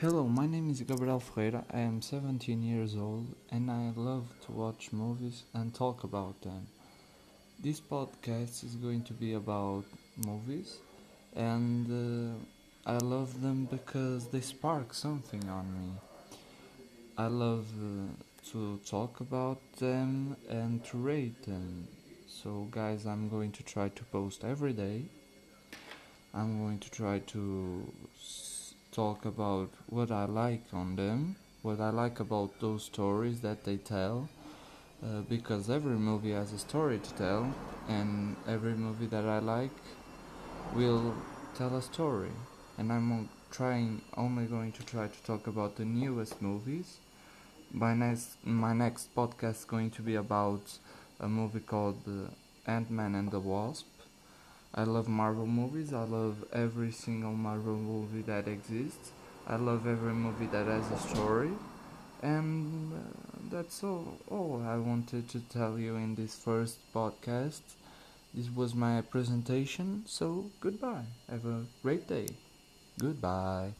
Hello, my name is Gabriel Ferreira. I am 17 years old and I love to watch movies and talk about them. This podcast is going to be about movies and uh, I love them because they spark something on me. I love uh, to talk about them and to rate them. So, guys, I'm going to try to post every day. I'm going to try to talk about what I like on them, what I like about those stories that they tell, uh, because every movie has a story to tell, and every movie that I like will tell a story. And I'm trying, only going to try to talk about the newest movies. My next, my next podcast is going to be about a movie called uh, Ant Man and the Wasp. I love Marvel movies. I love every single Marvel movie that exists. I love every movie that has a story. And uh, that's all, all I wanted to tell you in this first podcast. This was my presentation, so goodbye. Have a great day. Goodbye.